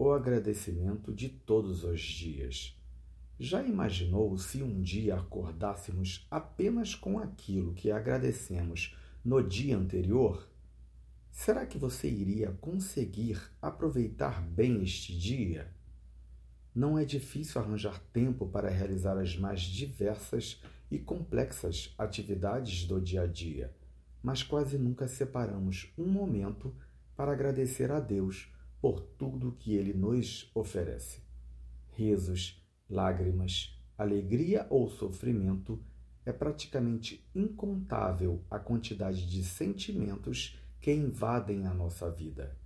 o agradecimento de todos os dias. Já imaginou se um dia acordássemos apenas com aquilo que agradecemos no dia anterior? Será que você iria conseguir aproveitar bem este dia? Não é difícil arranjar tempo para realizar as mais diversas e complexas atividades do dia a dia, mas quase nunca separamos um momento para agradecer a Deus por tudo que Ele nos oferece. Rezos, lágrimas, alegria ou sofrimento, é praticamente incontável a quantidade de sentimentos que invadem a nossa vida.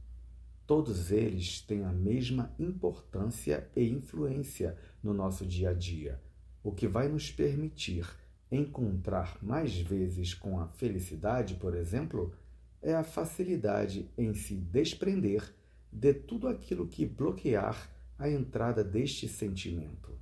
Todos eles têm a mesma importância e influência no nosso dia a dia, o que vai nos permitir encontrar mais vezes com a felicidade, por exemplo, é a facilidade em se desprender de tudo aquilo que bloquear a entrada deste sentimento.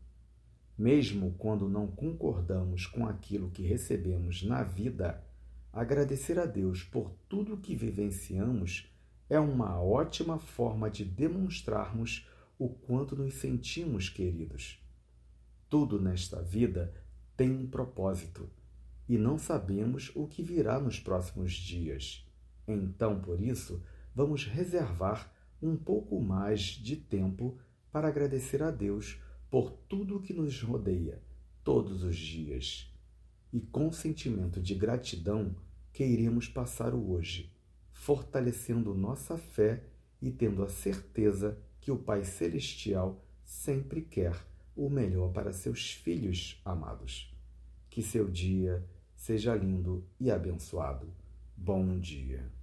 Mesmo quando não concordamos com aquilo que recebemos na vida, agradecer a Deus por tudo que vivenciamos é uma ótima forma de demonstrarmos o quanto nos sentimos queridos. Tudo nesta vida tem um propósito e não sabemos o que virá nos próximos dias. Então, por isso, vamos reservar um pouco mais de tempo para agradecer a Deus por tudo que nos rodeia todos os dias. E com sentimento de gratidão que iremos passar o hoje fortalecendo nossa fé e tendo a certeza que o Pai Celestial sempre quer o melhor para seus filhos amados. Que seu dia seja lindo e abençoado. Bom dia.